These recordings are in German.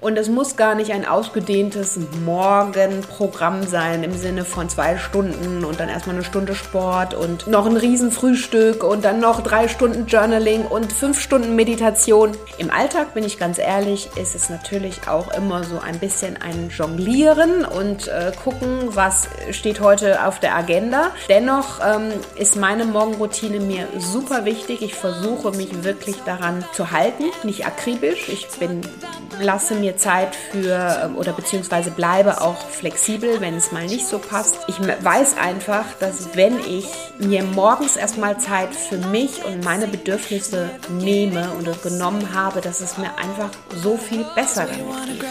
Und es muss gar nicht ein ausgedehntes Morgenprogramm sein im Sinne von zwei Stunden und dann erstmal eine Stunde Sport und noch ein Riesenfrühstück und dann noch drei Stunden Journaling und fünf Stunden Meditation. Im Alltag, bin ich ganz ehrlich, ist es natürlich auch immer so ein bisschen ein Jonglieren und äh, gucken, was steht heute auf der Agenda. Dennoch ähm, ist meine Morgenroutine mir super wichtig. Ich versuche mich wirklich daran zu halten, nicht akribisch. Ich bin, lasse mir Zeit für ähm, oder beziehungsweise bleibe auch flexibel, wenn es mal nicht so passt. Ich weiß einfach, dass wenn ich mir morgens erstmal Zeit für mich und meine Bedürfnisse nehme und genommen habe, dass es mir einfach so viel besser damit geht.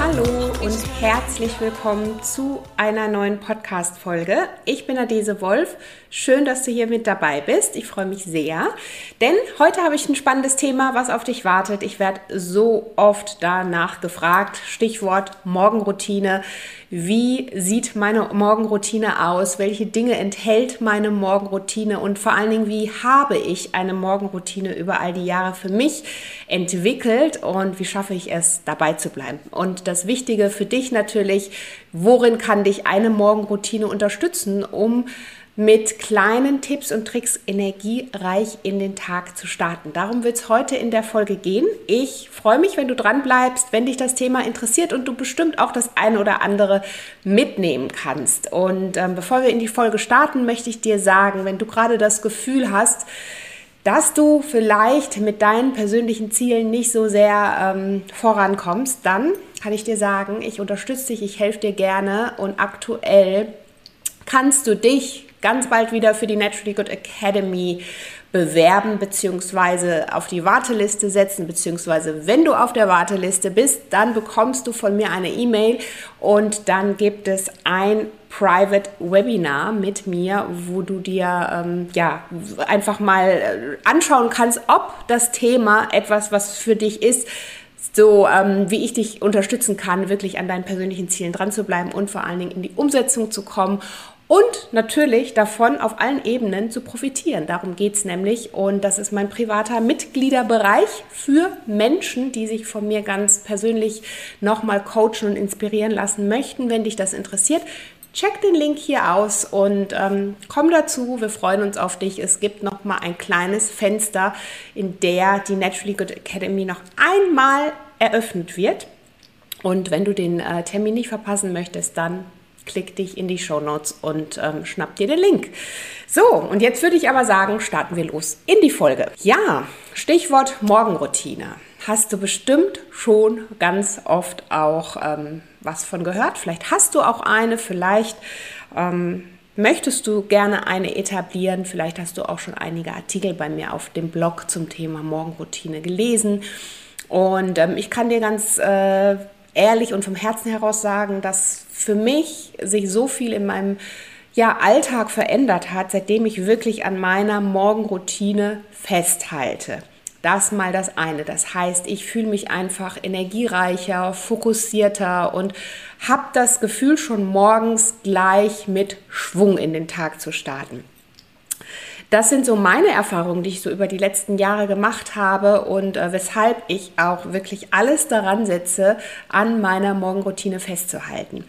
Hallo und herzlich willkommen zu einer neuen Podcast-Folge. Ich bin Adese Wolf. Schön, dass du hier mit dabei bist. Ich freue mich sehr, denn heute habe ich ein spannendes Thema, was auf dich wartet. Ich werde so oft danach gefragt. Stichwort Morgenroutine. Wie sieht meine Morgenroutine aus? Welche Dinge enthält meine Morgenroutine? Und vor allen Dingen, wie habe ich eine Morgenroutine über all die Jahre für mich entwickelt? Und wie schaffe ich es, dabei zu bleiben? Und das Wichtige für dich natürlich, worin kann dich eine Morgenroutine unterstützen, um mit kleinen Tipps und Tricks energiereich in den Tag zu starten. Darum wird es heute in der Folge gehen. Ich freue mich, wenn du dran bleibst, wenn dich das Thema interessiert und du bestimmt auch das eine oder andere mitnehmen kannst. Und ähm, bevor wir in die Folge starten, möchte ich dir sagen, wenn du gerade das Gefühl hast, dass du vielleicht mit deinen persönlichen Zielen nicht so sehr ähm, vorankommst, dann kann ich dir sagen, ich unterstütze dich, ich helfe dir gerne und aktuell kannst du dich ganz bald wieder für die Naturally Good Academy bewerben bzw. auf die Warteliste setzen, beziehungsweise wenn du auf der Warteliste bist, dann bekommst du von mir eine E-Mail und dann gibt es ein Private Webinar mit mir, wo du dir ähm, ja einfach mal äh, anschauen kannst, ob das Thema etwas, was für dich ist, so ähm, wie ich dich unterstützen kann, wirklich an deinen persönlichen Zielen dran zu bleiben und vor allen Dingen in die Umsetzung zu kommen und natürlich davon auf allen Ebenen zu profitieren. Darum geht es nämlich und das ist mein privater Mitgliederbereich für Menschen, die sich von mir ganz persönlich nochmal coachen und inspirieren lassen möchten. Wenn dich das interessiert, check den Link hier aus und ähm, komm dazu. Wir freuen uns auf dich. Es gibt noch mal ein kleines Fenster, in der die Naturally Good Academy noch einmal eröffnet wird. Und wenn du den äh, Termin nicht verpassen möchtest, dann klick dich in die Show Notes und ähm, schnapp dir den Link. So, und jetzt würde ich aber sagen, starten wir los in die Folge. Ja, Stichwort Morgenroutine. Hast du bestimmt schon ganz oft auch ähm, was von gehört. Vielleicht hast du auch eine, vielleicht ähm, möchtest du gerne eine etablieren. Vielleicht hast du auch schon einige Artikel bei mir auf dem Blog zum Thema Morgenroutine gelesen. Und ähm, ich kann dir ganz äh, ehrlich und vom Herzen heraus sagen, dass für mich sich so viel in meinem ja, Alltag verändert hat, seitdem ich wirklich an meiner Morgenroutine festhalte. Das mal das eine. Das heißt, ich fühle mich einfach energiereicher, fokussierter und habe das Gefühl, schon morgens gleich mit Schwung in den Tag zu starten. Das sind so meine Erfahrungen, die ich so über die letzten Jahre gemacht habe und äh, weshalb ich auch wirklich alles daran setze, an meiner Morgenroutine festzuhalten.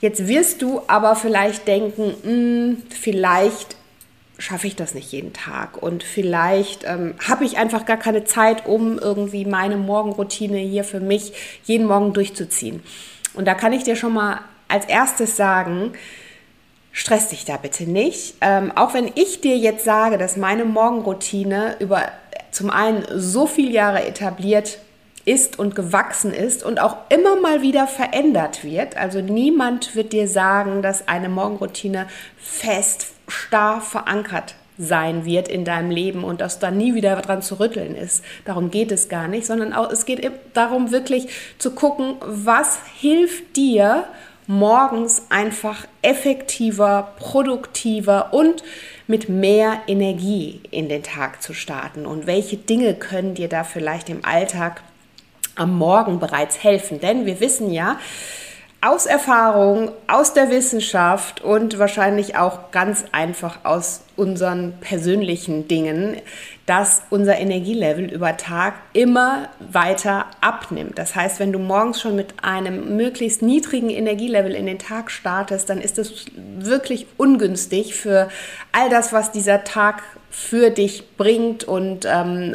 Jetzt wirst du aber vielleicht denken, mh, hm, vielleicht schaffe ich das nicht jeden Tag und vielleicht ähm, habe ich einfach gar keine Zeit, um irgendwie meine Morgenroutine hier für mich jeden Morgen durchzuziehen. Und da kann ich dir schon mal als erstes sagen, stress dich da bitte nicht. Ähm, auch wenn ich dir jetzt sage, dass meine Morgenroutine über zum einen so viele Jahre etabliert ist und gewachsen ist und auch immer mal wieder verändert wird. Also niemand wird dir sagen, dass eine Morgenroutine fest, starr verankert sein wird in deinem Leben und dass da nie wieder dran zu rütteln ist. Darum geht es gar nicht, sondern auch es geht darum wirklich zu gucken, was hilft dir, morgens einfach effektiver, produktiver und mit mehr Energie in den Tag zu starten und welche Dinge können dir da vielleicht im Alltag am Morgen bereits helfen. Denn wir wissen ja, aus Erfahrung, aus der Wissenschaft und wahrscheinlich auch ganz einfach aus unseren persönlichen Dingen, dass unser Energielevel über Tag immer weiter abnimmt. Das heißt, wenn du morgens schon mit einem möglichst niedrigen Energielevel in den Tag startest, dann ist es wirklich ungünstig für all das, was dieser Tag für dich bringt und ähm,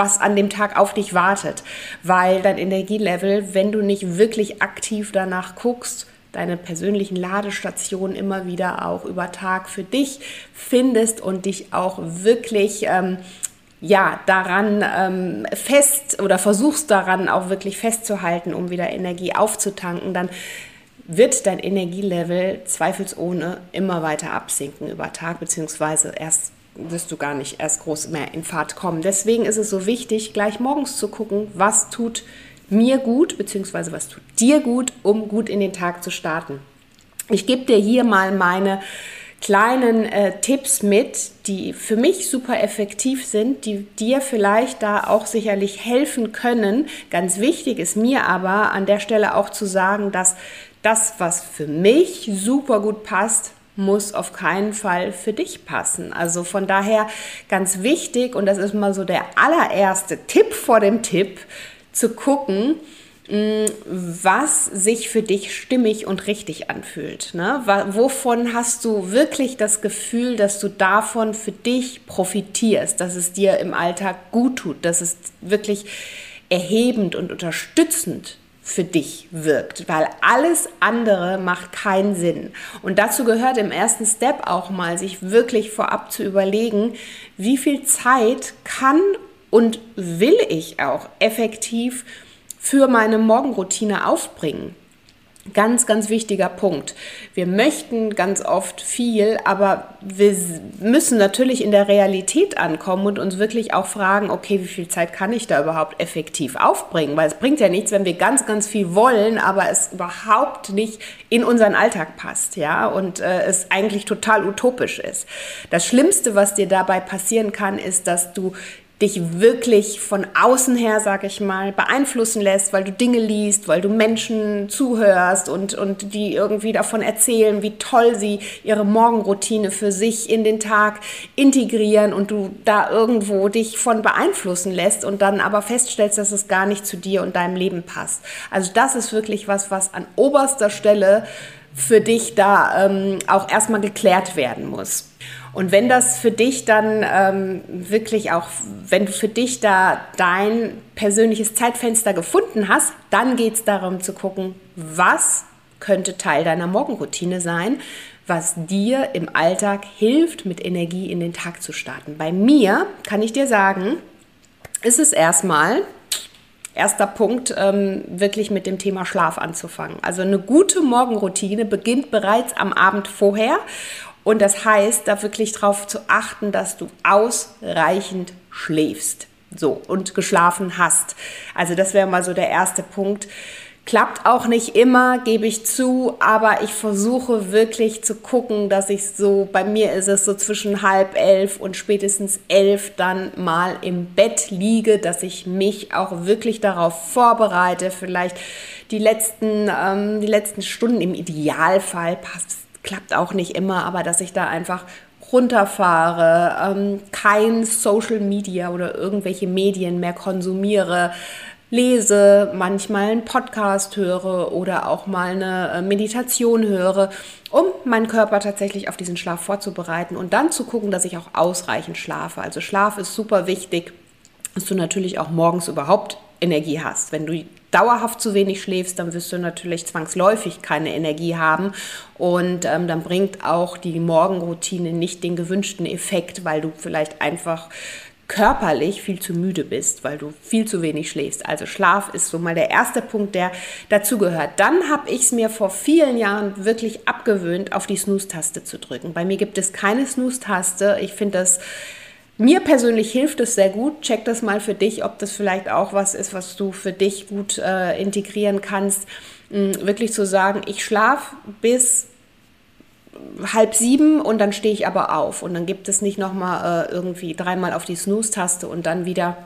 was an dem Tag auf dich wartet, weil dein Energielevel, wenn du nicht wirklich aktiv danach guckst, deine persönlichen Ladestationen immer wieder auch über Tag für dich findest und dich auch wirklich ähm, ja daran ähm, fest oder versuchst daran auch wirklich festzuhalten, um wieder Energie aufzutanken, dann wird dein Energielevel zweifelsohne immer weiter absinken über Tag, beziehungsweise erst wirst du gar nicht erst groß mehr in Fahrt kommen. Deswegen ist es so wichtig, gleich morgens zu gucken, was tut mir gut, beziehungsweise was tut dir gut, um gut in den Tag zu starten. Ich gebe dir hier mal meine kleinen äh, Tipps mit, die für mich super effektiv sind, die dir vielleicht da auch sicherlich helfen können. Ganz wichtig ist mir aber an der Stelle auch zu sagen, dass das, was für mich super gut passt, muss auf keinen Fall für dich passen. Also von daher ganz wichtig, und das ist mal so der allererste Tipp vor dem Tipp, zu gucken, mm, was sich für dich stimmig und richtig anfühlt. Ne? Wovon hast du wirklich das Gefühl, dass du davon für dich profitierst, dass es dir im Alltag gut tut, dass es wirklich erhebend und unterstützend für dich wirkt, weil alles andere macht keinen Sinn. Und dazu gehört im ersten Step auch mal, sich wirklich vorab zu überlegen, wie viel Zeit kann und will ich auch effektiv für meine Morgenroutine aufbringen. Ganz, ganz wichtiger Punkt. Wir möchten ganz oft viel, aber wir müssen natürlich in der Realität ankommen und uns wirklich auch fragen, okay, wie viel Zeit kann ich da überhaupt effektiv aufbringen? Weil es bringt ja nichts, wenn wir ganz, ganz viel wollen, aber es überhaupt nicht in unseren Alltag passt, ja, und äh, es eigentlich total utopisch ist. Das Schlimmste, was dir dabei passieren kann, ist, dass du dich wirklich von außen her, sag ich mal, beeinflussen lässt, weil du Dinge liest, weil du Menschen zuhörst und, und die irgendwie davon erzählen, wie toll sie ihre Morgenroutine für sich in den Tag integrieren und du da irgendwo dich von beeinflussen lässt und dann aber feststellst, dass es gar nicht zu dir und deinem Leben passt. Also das ist wirklich was, was an oberster Stelle für dich da ähm, auch erstmal geklärt werden muss. Und wenn das für dich dann ähm, wirklich auch, wenn du für dich da dein persönliches Zeitfenster gefunden hast, dann geht es darum zu gucken, was könnte Teil deiner Morgenroutine sein, was dir im Alltag hilft, mit Energie in den Tag zu starten. Bei mir kann ich dir sagen, ist es erstmal erster Punkt, ähm, wirklich mit dem Thema Schlaf anzufangen. Also eine gute Morgenroutine beginnt bereits am Abend vorher und das heißt, da wirklich darauf zu achten, dass du ausreichend schläfst. So, und geschlafen hast. Also das wäre mal so der erste Punkt. Klappt auch nicht immer, gebe ich zu, aber ich versuche wirklich zu gucken, dass ich so, bei mir ist es so zwischen halb elf und spätestens elf dann mal im Bett liege, dass ich mich auch wirklich darauf vorbereite, vielleicht die letzten, ähm, die letzten Stunden im Idealfall passt klappt auch nicht immer, aber dass ich da einfach runterfahre, ähm, kein Social Media oder irgendwelche Medien mehr konsumiere, lese, manchmal einen Podcast höre oder auch mal eine äh, Meditation höre, um meinen Körper tatsächlich auf diesen Schlaf vorzubereiten und dann zu gucken, dass ich auch ausreichend schlafe. Also Schlaf ist super wichtig, dass du natürlich auch morgens überhaupt Energie hast. Wenn du dauerhaft zu wenig schläfst, dann wirst du natürlich zwangsläufig keine Energie haben und ähm, dann bringt auch die Morgenroutine nicht den gewünschten Effekt, weil du vielleicht einfach körperlich viel zu müde bist, weil du viel zu wenig schläfst. Also Schlaf ist so mal der erste Punkt, der dazu gehört. Dann habe ich es mir vor vielen Jahren wirklich abgewöhnt, auf die Snooze-Taste zu drücken. Bei mir gibt es keine Snooze-Taste. Ich finde das mir persönlich hilft es sehr gut. Check das mal für dich, ob das vielleicht auch was ist, was du für dich gut äh, integrieren kannst. Ähm, wirklich zu sagen, ich schlafe bis halb sieben und dann stehe ich aber auf. Und dann gibt es nicht nochmal äh, irgendwie dreimal auf die Snooze-Taste und dann wieder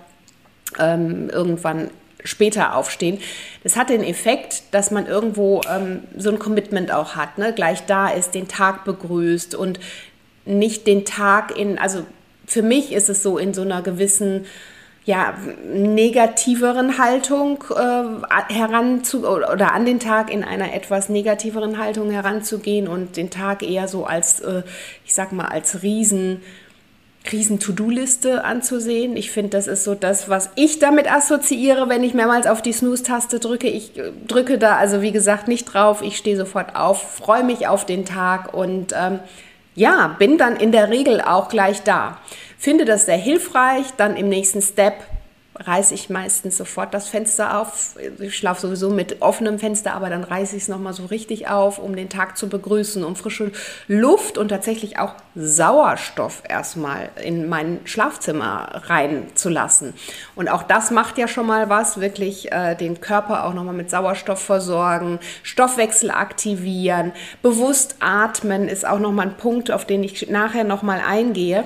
ähm, irgendwann später aufstehen. Das hat den Effekt, dass man irgendwo ähm, so ein Commitment auch hat, ne? gleich da ist, den Tag begrüßt und nicht den Tag in, also für mich ist es so in so einer gewissen ja, negativeren Haltung äh, heranzu oder an den Tag in einer etwas negativeren Haltung heranzugehen und den Tag eher so als, äh, ich sag mal, als Riesen, riesen To-Do-Liste anzusehen. Ich finde, das ist so das, was ich damit assoziiere, wenn ich mehrmals auf die Snooze-Taste drücke. Ich äh, drücke da also, wie gesagt, nicht drauf. Ich stehe sofort auf, freue mich auf den Tag und ähm, ja, bin dann in der Regel auch gleich da. Finde das sehr hilfreich, dann im nächsten Step reiße ich meistens sofort das Fenster auf. Ich schlafe sowieso mit offenem Fenster, aber dann reiße ich es nochmal so richtig auf, um den Tag zu begrüßen, um frische Luft und tatsächlich auch Sauerstoff erstmal in mein Schlafzimmer reinzulassen. Und auch das macht ja schon mal was, wirklich äh, den Körper auch nochmal mit Sauerstoff versorgen, Stoffwechsel aktivieren, bewusst atmen ist auch nochmal ein Punkt, auf den ich nachher nochmal eingehe.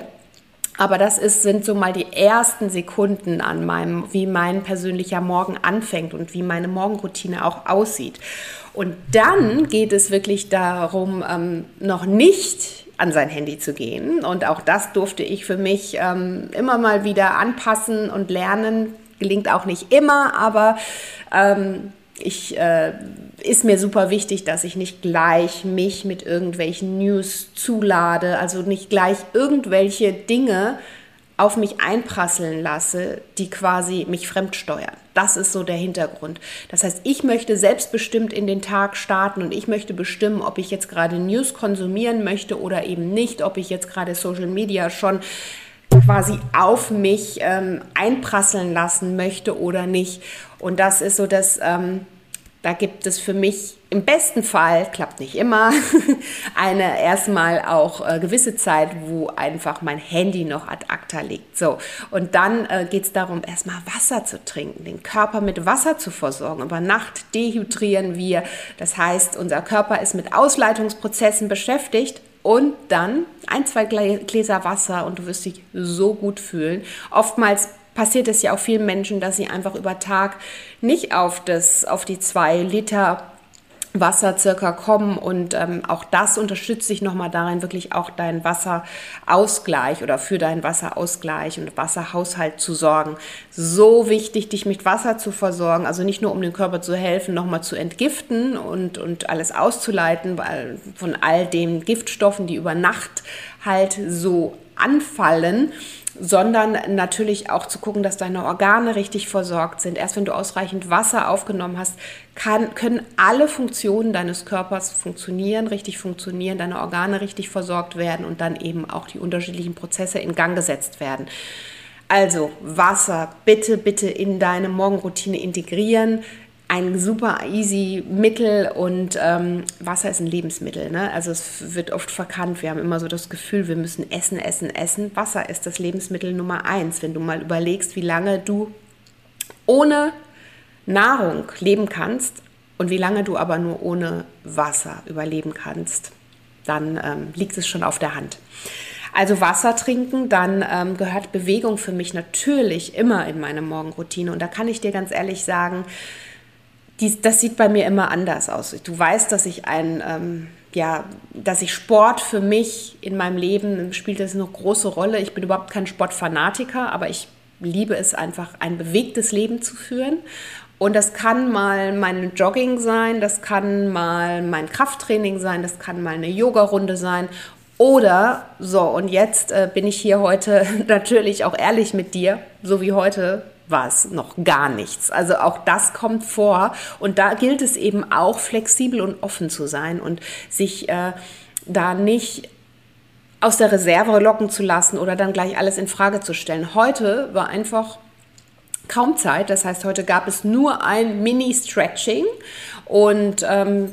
Aber das ist, sind so mal die ersten Sekunden an meinem, wie mein persönlicher Morgen anfängt und wie meine Morgenroutine auch aussieht. Und dann geht es wirklich darum, ähm, noch nicht an sein Handy zu gehen. Und auch das durfte ich für mich ähm, immer mal wieder anpassen und lernen. Gelingt auch nicht immer, aber ähm, ich, äh, ist mir super wichtig, dass ich nicht gleich mich mit irgendwelchen News zulade, also nicht gleich irgendwelche Dinge auf mich einprasseln lasse, die quasi mich fremdsteuern. Das ist so der Hintergrund. Das heißt, ich möchte selbstbestimmt in den Tag starten und ich möchte bestimmen, ob ich jetzt gerade News konsumieren möchte oder eben nicht, ob ich jetzt gerade Social Media schon quasi auf mich ähm, einprasseln lassen möchte oder nicht. Und das ist so das, ähm, da gibt es für mich im besten Fall, klappt nicht immer, eine erstmal auch äh, gewisse Zeit, wo einfach mein Handy noch ad acta liegt. So, und dann äh, geht es darum, erstmal Wasser zu trinken, den Körper mit Wasser zu versorgen. Über Nacht dehydrieren wir. Das heißt, unser Körper ist mit Ausleitungsprozessen beschäftigt und dann ein, zwei Gläser Wasser und du wirst dich so gut fühlen. Oftmals passiert es ja auch vielen Menschen, dass sie einfach über Tag nicht auf, das, auf die zwei Liter Wasser circa kommen und ähm, auch das unterstützt sich nochmal darin, wirklich auch deinen Wasserausgleich oder für deinen Wasserausgleich und Wasserhaushalt zu sorgen. So wichtig, dich mit Wasser zu versorgen, also nicht nur um dem Körper zu helfen, nochmal zu entgiften und, und alles auszuleiten weil von all den Giftstoffen, die über Nacht halt so anfallen, sondern natürlich auch zu gucken, dass deine Organe richtig versorgt sind. Erst wenn du ausreichend Wasser aufgenommen hast, kann, können alle Funktionen deines Körpers funktionieren, richtig funktionieren, deine Organe richtig versorgt werden und dann eben auch die unterschiedlichen Prozesse in Gang gesetzt werden. Also Wasser bitte, bitte in deine Morgenroutine integrieren ein super easy Mittel und ähm, Wasser ist ein Lebensmittel. Ne? Also es wird oft verkannt. Wir haben immer so das Gefühl, wir müssen essen, essen, essen. Wasser ist das Lebensmittel Nummer eins. Wenn du mal überlegst, wie lange du ohne Nahrung leben kannst und wie lange du aber nur ohne Wasser überleben kannst, dann ähm, liegt es schon auf der Hand. Also Wasser trinken, dann ähm, gehört Bewegung für mich natürlich immer in meine Morgenroutine. Und da kann ich dir ganz ehrlich sagen, dies, das sieht bei mir immer anders aus. Du weißt, dass ich ein, ähm, ja, dass ich Sport für mich in meinem Leben spielt das eine große Rolle. Ich bin überhaupt kein Sportfanatiker, aber ich liebe es einfach, ein bewegtes Leben zu führen. Und das kann mal mein Jogging sein, das kann mal mein Krafttraining sein, das kann mal eine Yoga-Runde sein. Oder so, und jetzt äh, bin ich hier heute natürlich auch ehrlich mit dir, so wie heute war es noch gar nichts. Also auch das kommt vor und da gilt es eben auch flexibel und offen zu sein und sich äh, da nicht aus der Reserve locken zu lassen oder dann gleich alles in Frage zu stellen. Heute war einfach kaum Zeit. Das heißt, heute gab es nur ein Mini-Stretching und ähm,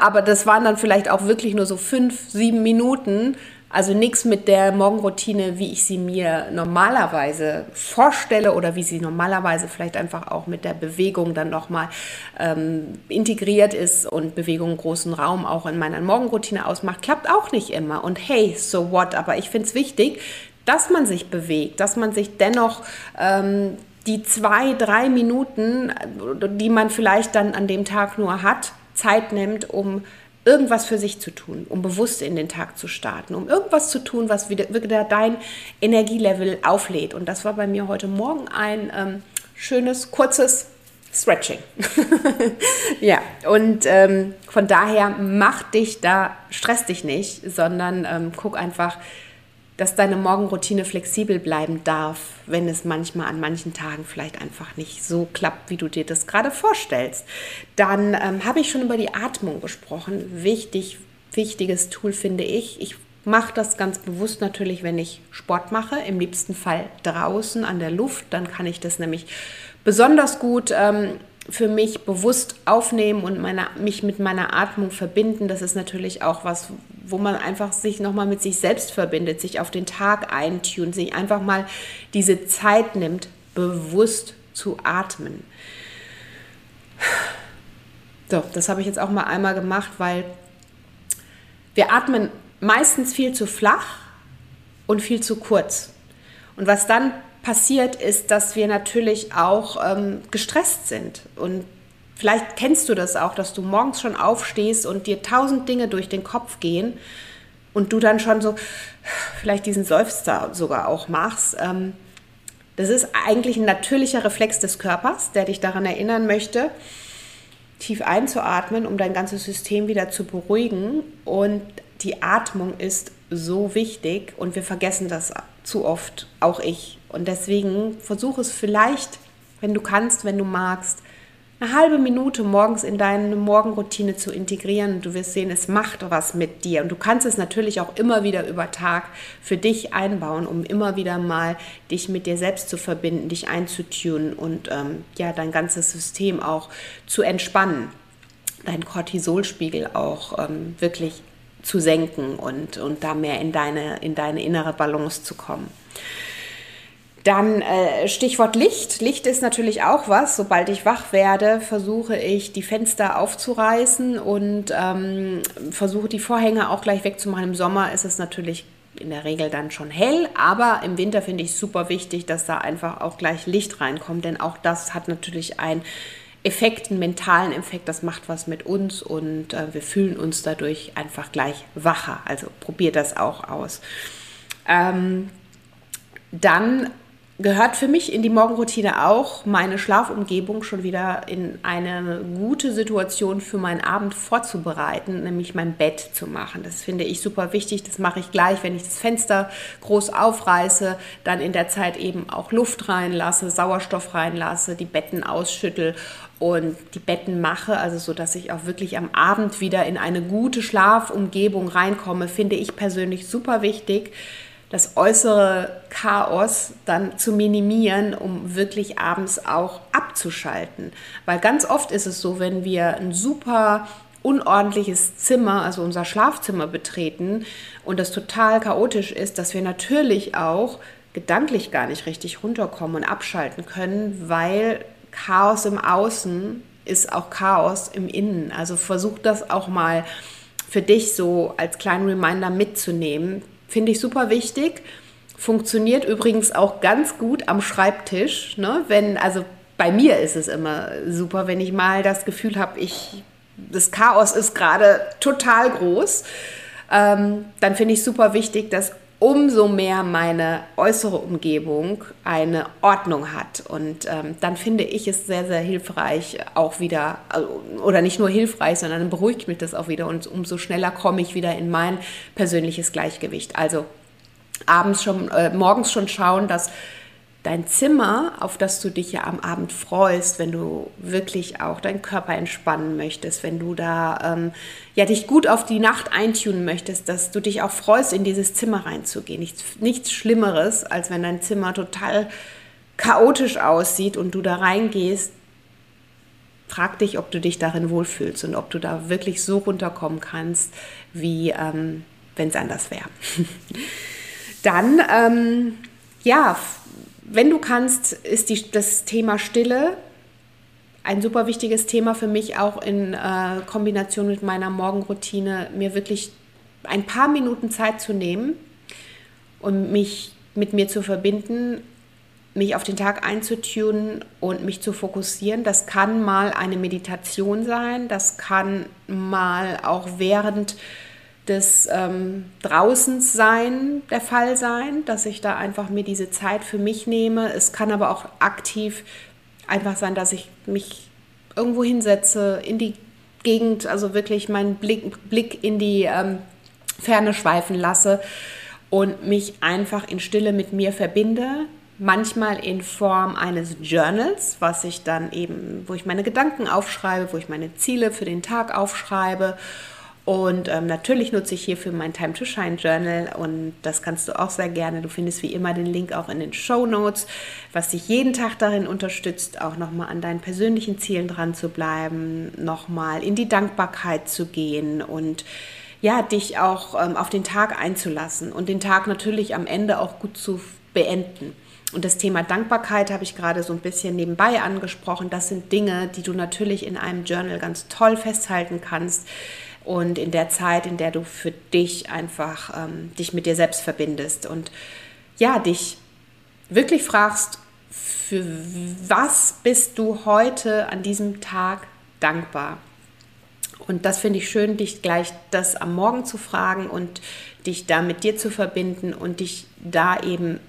aber das waren dann vielleicht auch wirklich nur so fünf, sieben Minuten, also nichts mit der Morgenroutine, wie ich sie mir normalerweise vorstelle oder wie sie normalerweise vielleicht einfach auch mit der Bewegung dann nochmal ähm, integriert ist und Bewegung großen Raum auch in meiner Morgenroutine ausmacht, klappt auch nicht immer. Und hey, so what? Aber ich finde es wichtig, dass man sich bewegt, dass man sich dennoch ähm, die zwei, drei Minuten, die man vielleicht dann an dem Tag nur hat, Zeit nimmt, um irgendwas für sich zu tun, um bewusst in den Tag zu starten, um irgendwas zu tun, was wieder, wieder dein Energielevel auflädt. Und das war bei mir heute Morgen ein ähm, schönes, kurzes Stretching. ja, und ähm, von daher mach dich da, stress dich nicht, sondern ähm, guck einfach, dass deine Morgenroutine flexibel bleiben darf, wenn es manchmal an manchen Tagen vielleicht einfach nicht so klappt, wie du dir das gerade vorstellst. Dann ähm, habe ich schon über die Atmung gesprochen. Wichtig, wichtiges Tool finde ich. Ich mache das ganz bewusst natürlich, wenn ich Sport mache, im liebsten Fall draußen an der Luft. Dann kann ich das nämlich besonders gut ähm, für mich bewusst aufnehmen und meine, mich mit meiner Atmung verbinden. Das ist natürlich auch was, wo man einfach sich nochmal mit sich selbst verbindet, sich auf den Tag eintun, sich einfach mal diese Zeit nimmt, bewusst zu atmen. So, das habe ich jetzt auch mal einmal gemacht, weil wir atmen meistens viel zu flach und viel zu kurz. Und was dann passiert, ist, dass wir natürlich auch ähm, gestresst sind. Und vielleicht kennst du das auch, dass du morgens schon aufstehst und dir tausend Dinge durch den Kopf gehen und du dann schon so vielleicht diesen Seufzer sogar auch machst. Ähm, das ist eigentlich ein natürlicher Reflex des Körpers, der dich daran erinnern möchte, tief einzuatmen, um dein ganzes System wieder zu beruhigen. Und die Atmung ist so wichtig und wir vergessen das zu oft, auch ich. Und deswegen versuch es vielleicht, wenn du kannst, wenn du magst, eine halbe Minute morgens in deine Morgenroutine zu integrieren. Du wirst sehen, es macht was mit dir. Und du kannst es natürlich auch immer wieder über Tag für dich einbauen, um immer wieder mal dich mit dir selbst zu verbinden, dich einzutunen und ähm, ja, dein ganzes System auch zu entspannen. Dein Cortisolspiegel auch ähm, wirklich zu senken und, und da mehr in deine, in deine innere Balance zu kommen. Dann äh, Stichwort Licht. Licht ist natürlich auch was. Sobald ich wach werde, versuche ich die Fenster aufzureißen und ähm, versuche die Vorhänge auch gleich wegzumachen. Im Sommer ist es natürlich in der Regel dann schon hell, aber im Winter finde ich super wichtig, dass da einfach auch gleich Licht reinkommt, denn auch das hat natürlich ein Effekt, einen mentalen Effekt, das macht was mit uns und äh, wir fühlen uns dadurch einfach gleich wacher. Also probiert das auch aus. Ähm, dann gehört für mich in die Morgenroutine auch, meine Schlafumgebung schon wieder in eine gute Situation für meinen Abend vorzubereiten, nämlich mein Bett zu machen. Das finde ich super wichtig. Das mache ich gleich, wenn ich das Fenster groß aufreiße, dann in der Zeit eben auch Luft reinlasse, Sauerstoff reinlasse, die Betten ausschüttel und die Betten mache, also so, dass ich auch wirklich am Abend wieder in eine gute Schlafumgebung reinkomme, finde ich persönlich super wichtig das äußere Chaos dann zu minimieren, um wirklich abends auch abzuschalten. Weil ganz oft ist es so, wenn wir ein super unordentliches Zimmer, also unser Schlafzimmer betreten und das total chaotisch ist, dass wir natürlich auch gedanklich gar nicht richtig runterkommen und abschalten können, weil Chaos im Außen ist auch Chaos im Innen. Also versuch das auch mal für dich so als kleinen Reminder mitzunehmen, Finde ich super wichtig. Funktioniert übrigens auch ganz gut am Schreibtisch. Ne? Wenn, also bei mir ist es immer super, wenn ich mal das Gefühl habe, ich, das Chaos ist gerade total groß. Ähm, dann finde ich super wichtig, dass umso mehr meine äußere Umgebung eine Ordnung hat. Und ähm, dann finde ich es sehr, sehr hilfreich, auch wieder, also, oder nicht nur hilfreich, sondern beruhigt mich das auch wieder und umso schneller komme ich wieder in mein persönliches Gleichgewicht. Also abends schon, äh, morgens schon schauen, dass dein Zimmer, auf das du dich ja am Abend freust, wenn du wirklich auch deinen Körper entspannen möchtest, wenn du da ähm, ja dich gut auf die Nacht eintunen möchtest, dass du dich auch freust, in dieses Zimmer reinzugehen. Nichts, nichts Schlimmeres, als wenn dein Zimmer total chaotisch aussieht und du da reingehst. Frag dich, ob du dich darin wohlfühlst und ob du da wirklich so runterkommen kannst, wie ähm, wenn es anders wäre. Dann, ähm, ja, wenn du kannst, ist die, das Thema Stille ein super wichtiges Thema für mich, auch in äh, Kombination mit meiner Morgenroutine, mir wirklich ein paar Minuten Zeit zu nehmen und mich mit mir zu verbinden mich auf den Tag einzutunen und mich zu fokussieren. Das kann mal eine Meditation sein, das kann mal auch während des ähm, Draußens sein der Fall sein, dass ich da einfach mir diese Zeit für mich nehme. Es kann aber auch aktiv einfach sein, dass ich mich irgendwo hinsetze, in die Gegend, also wirklich meinen Blick, Blick in die ähm, Ferne schweifen lasse und mich einfach in Stille mit mir verbinde. Manchmal in Form eines Journals, was ich dann eben, wo ich meine Gedanken aufschreibe, wo ich meine Ziele für den Tag aufschreibe und ähm, natürlich nutze ich hierfür mein Time to Shine Journal und das kannst du auch sehr gerne. Du findest wie immer den Link auch in den Show Notes, was dich jeden Tag darin unterstützt, auch nochmal an deinen persönlichen Zielen dran zu bleiben, nochmal in die Dankbarkeit zu gehen und ja, dich auch ähm, auf den Tag einzulassen und den Tag natürlich am Ende auch gut zu beenden. Und das Thema Dankbarkeit habe ich gerade so ein bisschen nebenbei angesprochen. Das sind Dinge, die du natürlich in einem Journal ganz toll festhalten kannst und in der Zeit, in der du für dich einfach ähm, dich mit dir selbst verbindest und ja, dich wirklich fragst, für was bist du heute an diesem Tag dankbar? Und das finde ich schön, dich gleich das am Morgen zu fragen und dich da mit dir zu verbinden und dich da eben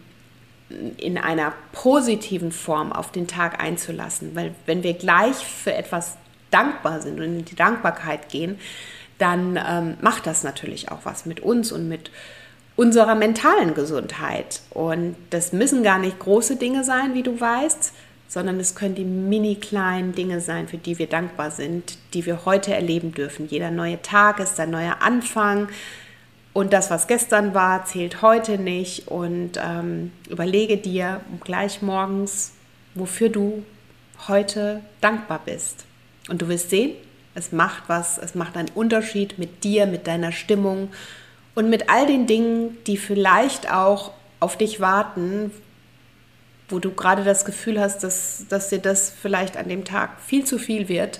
in einer positiven Form auf den Tag einzulassen. Weil wenn wir gleich für etwas dankbar sind und in die Dankbarkeit gehen, dann ähm, macht das natürlich auch was mit uns und mit unserer mentalen Gesundheit. Und das müssen gar nicht große Dinge sein, wie du weißt, sondern es können die mini kleinen Dinge sein, für die wir dankbar sind, die wir heute erleben dürfen. Jeder neue Tag ist ein neuer Anfang. Und das, was gestern war, zählt heute nicht. Und ähm, überlege dir gleich morgens, wofür du heute dankbar bist. Und du wirst sehen, es macht was, es macht einen Unterschied mit dir, mit deiner Stimmung und mit all den Dingen, die vielleicht auch auf dich warten, wo du gerade das Gefühl hast, dass, dass dir das vielleicht an dem Tag viel zu viel wird.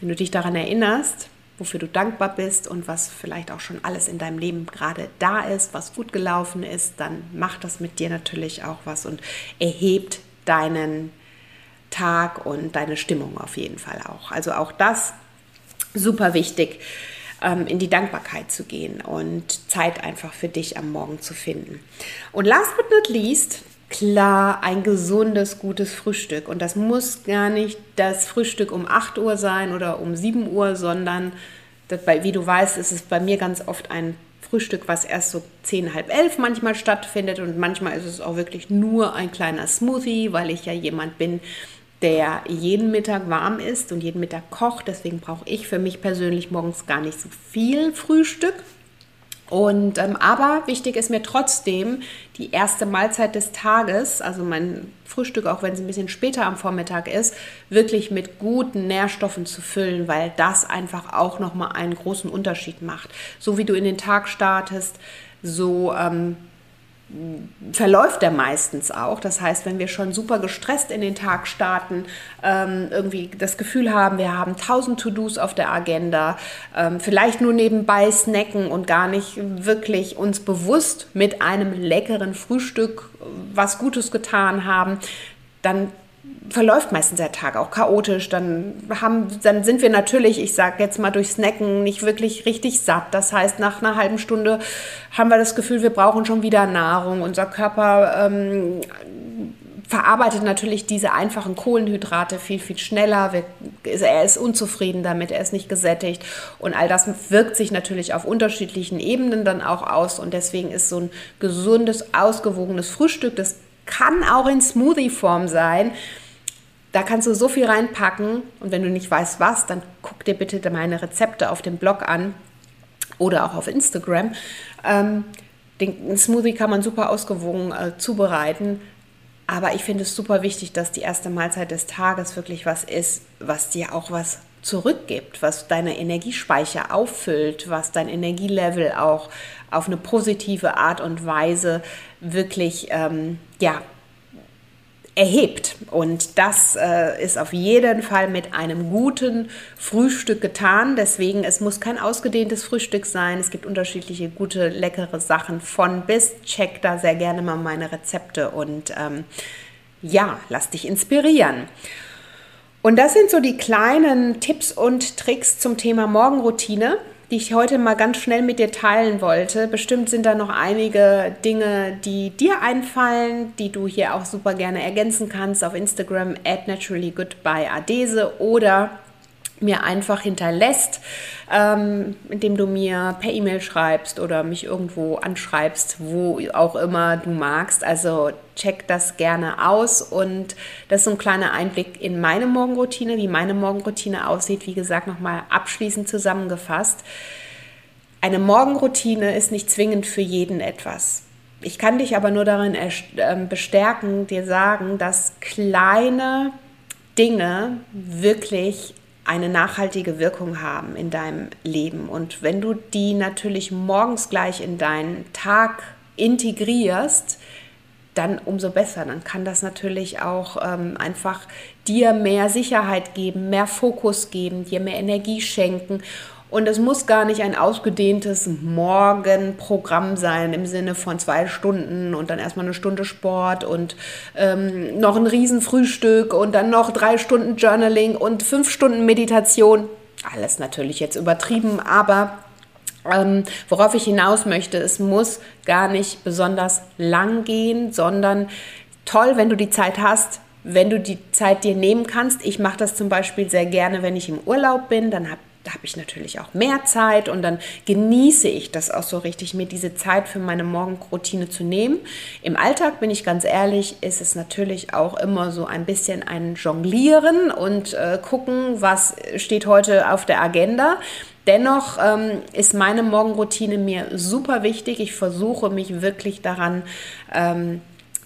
Wenn du dich daran erinnerst, wofür du dankbar bist und was vielleicht auch schon alles in deinem Leben gerade da ist, was gut gelaufen ist, dann macht das mit dir natürlich auch was und erhebt deinen Tag und deine Stimmung auf jeden Fall auch. Also auch das super wichtig, ähm, in die Dankbarkeit zu gehen und Zeit einfach für dich am Morgen zu finden. Und last but not least, klar, ein gesundes, gutes Frühstück. Und das muss gar nicht das Frühstück um 8 Uhr sein oder um 7 Uhr, sondern das, wie du weißt, ist es bei mir ganz oft ein Frühstück, was erst so zehn, halb elf manchmal stattfindet und manchmal ist es auch wirklich nur ein kleiner Smoothie, weil ich ja jemand bin, der jeden Mittag warm ist und jeden Mittag kocht. Deswegen brauche ich für mich persönlich morgens gar nicht so viel Frühstück. Und ähm, aber wichtig ist mir trotzdem die erste Mahlzeit des Tages, also mein Frühstück, auch wenn es ein bisschen später am Vormittag ist, wirklich mit guten Nährstoffen zu füllen, weil das einfach auch nochmal einen großen Unterschied macht. So wie du in den Tag startest, so ähm, verläuft er meistens auch. Das heißt, wenn wir schon super gestresst in den Tag starten, ähm, irgendwie das Gefühl haben, wir haben tausend To-Dos auf der Agenda, ähm, vielleicht nur nebenbei snacken und gar nicht wirklich uns bewusst mit einem leckeren Frühstück was Gutes getan haben, dann verläuft meistens der Tag auch chaotisch. Dann, haben, dann sind wir natürlich, ich sage jetzt mal durch Snacken, nicht wirklich richtig satt. Das heißt, nach einer halben Stunde haben wir das Gefühl, wir brauchen schon wieder Nahrung. Unser Körper ähm, verarbeitet natürlich diese einfachen Kohlenhydrate viel, viel schneller. er ist unzufrieden damit, er ist nicht gesättigt. Und all das wirkt sich natürlich auf unterschiedlichen Ebenen dann auch aus. Und deswegen ist so ein gesundes, ausgewogenes Frühstück, das kann auch in Smoothie-Form sein, da kannst du so viel reinpacken und wenn du nicht weißt was, dann guck dir bitte meine Rezepte auf dem Blog an oder auch auf Instagram. Ähm, den Smoothie kann man super ausgewogen äh, zubereiten, aber ich finde es super wichtig, dass die erste Mahlzeit des Tages wirklich was ist, was dir auch was zurückgibt, was deine Energiespeicher auffüllt, was dein Energielevel auch auf eine positive Art und Weise wirklich ähm, ja, erhebt. Und das äh, ist auf jeden Fall mit einem guten Frühstück getan. Deswegen, es muss kein ausgedehntes Frühstück sein. Es gibt unterschiedliche gute, leckere Sachen von bis. Check da sehr gerne mal meine Rezepte und ähm, ja, lass dich inspirieren. Und das sind so die kleinen Tipps und Tricks zum Thema Morgenroutine die ich heute mal ganz schnell mit dir teilen wollte. Bestimmt sind da noch einige Dinge, die dir einfallen, die du hier auch super gerne ergänzen kannst auf Instagram at naturallygoodbyadese oder mir einfach hinterlässt, ähm, indem du mir per E-Mail schreibst oder mich irgendwo anschreibst, wo auch immer du magst. Also check das gerne aus und das ist so ein kleiner Einblick in meine Morgenroutine, wie meine Morgenroutine aussieht. Wie gesagt, nochmal abschließend zusammengefasst. Eine Morgenroutine ist nicht zwingend für jeden etwas. Ich kann dich aber nur darin ähm, bestärken, dir sagen, dass kleine Dinge wirklich eine nachhaltige Wirkung haben in deinem Leben. Und wenn du die natürlich morgens gleich in deinen Tag integrierst, dann umso besser. Dann kann das natürlich auch ähm, einfach dir mehr Sicherheit geben, mehr Fokus geben, dir mehr Energie schenken und es muss gar nicht ein ausgedehntes Morgenprogramm sein im Sinne von zwei Stunden und dann erstmal eine Stunde Sport und ähm, noch ein Riesenfrühstück und dann noch drei Stunden Journaling und fünf Stunden Meditation. Alles natürlich jetzt übertrieben, aber ähm, worauf ich hinaus möchte, es muss gar nicht besonders lang gehen, sondern toll, wenn du die Zeit hast, wenn du die Zeit dir nehmen kannst. Ich mache das zum Beispiel sehr gerne, wenn ich im Urlaub bin, dann habe da habe ich natürlich auch mehr Zeit und dann genieße ich das auch so richtig, mir diese Zeit für meine Morgenroutine zu nehmen. Im Alltag bin ich ganz ehrlich, ist es natürlich auch immer so ein bisschen ein Jonglieren und äh, gucken, was steht heute auf der Agenda. Dennoch ähm, ist meine Morgenroutine mir super wichtig. Ich versuche mich wirklich daran ähm,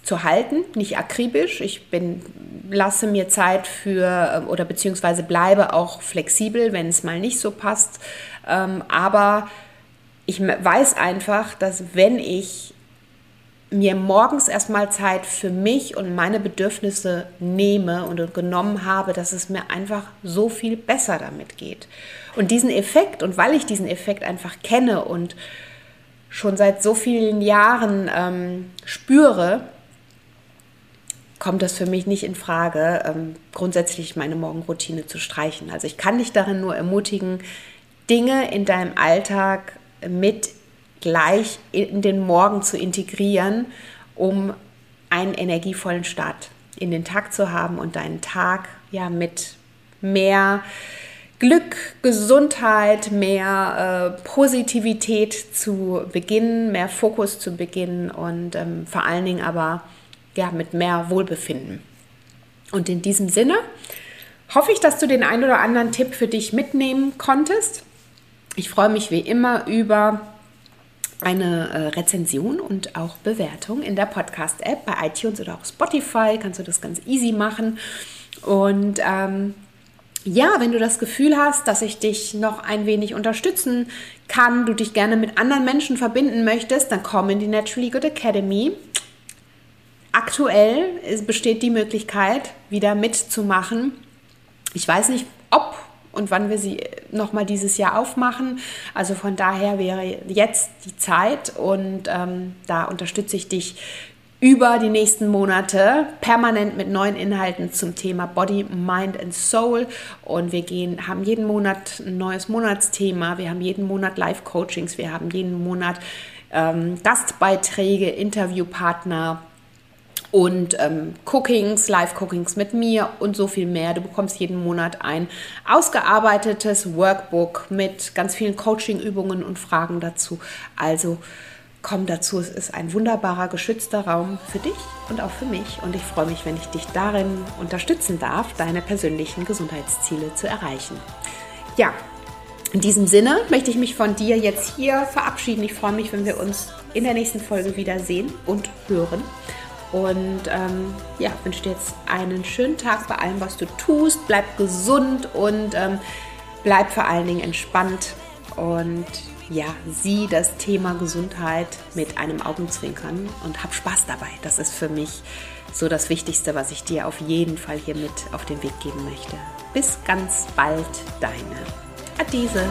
zu halten, nicht akribisch. Ich bin, lasse mir Zeit für ähm, oder beziehungsweise bleibe auch flexibel, wenn es mal nicht so passt. Ähm, aber ich weiß einfach, dass wenn ich mir morgens erstmal Zeit für mich und meine Bedürfnisse nehme und genommen habe, dass es mir einfach so viel besser damit geht. Und diesen Effekt, und weil ich diesen Effekt einfach kenne und schon seit so vielen Jahren ähm, spüre, kommt das für mich nicht in Frage, ähm, grundsätzlich meine Morgenroutine zu streichen. Also ich kann dich darin nur ermutigen, Dinge in deinem Alltag mit gleich in den Morgen zu integrieren, um einen energievollen Start in den Tag zu haben und deinen Tag ja mit mehr Glück, Gesundheit, mehr äh, Positivität zu beginnen, mehr Fokus zu beginnen und ähm, vor allen Dingen aber ja, mit mehr Wohlbefinden. Und in diesem Sinne hoffe ich, dass du den einen oder anderen Tipp für dich mitnehmen konntest. Ich freue mich wie immer über eine äh, Rezension und auch Bewertung in der Podcast-App bei iTunes oder auch Spotify. Kannst du das ganz easy machen. Und ähm, ja, wenn du das Gefühl hast, dass ich dich noch ein wenig unterstützen kann, du dich gerne mit anderen Menschen verbinden möchtest, dann komm in die Naturally Good Academy. Aktuell besteht die Möglichkeit, wieder mitzumachen. Ich weiß nicht, ob und wann wir sie nochmal dieses Jahr aufmachen. Also von daher wäre jetzt die Zeit und ähm, da unterstütze ich dich über die nächsten Monate permanent mit neuen Inhalten zum Thema Body, Mind and Soul. Und wir gehen, haben jeden Monat ein neues Monatsthema. Wir haben jeden Monat Live-Coachings. Wir haben jeden Monat ähm, Gastbeiträge, Interviewpartner und ähm, Cookings, Live-Cookings mit mir und so viel mehr. Du bekommst jeden Monat ein ausgearbeitetes Workbook mit ganz vielen Coaching-Übungen und Fragen dazu. Also komm dazu, es ist ein wunderbarer, geschützter Raum für dich und auch für mich. Und ich freue mich, wenn ich dich darin unterstützen darf, deine persönlichen Gesundheitsziele zu erreichen. Ja, in diesem Sinne möchte ich mich von dir jetzt hier verabschieden. Ich freue mich, wenn wir uns in der nächsten Folge wiedersehen und hören. Und ähm, ja, wünsche dir jetzt einen schönen Tag bei allem, was du tust. Bleib gesund und ähm, bleib vor allen Dingen entspannt. Und ja, sieh das Thema Gesundheit mit einem Augenzwinkern und hab Spaß dabei. Das ist für mich so das Wichtigste, was ich dir auf jeden Fall hier mit auf den Weg geben möchte. Bis ganz bald, deine Adese.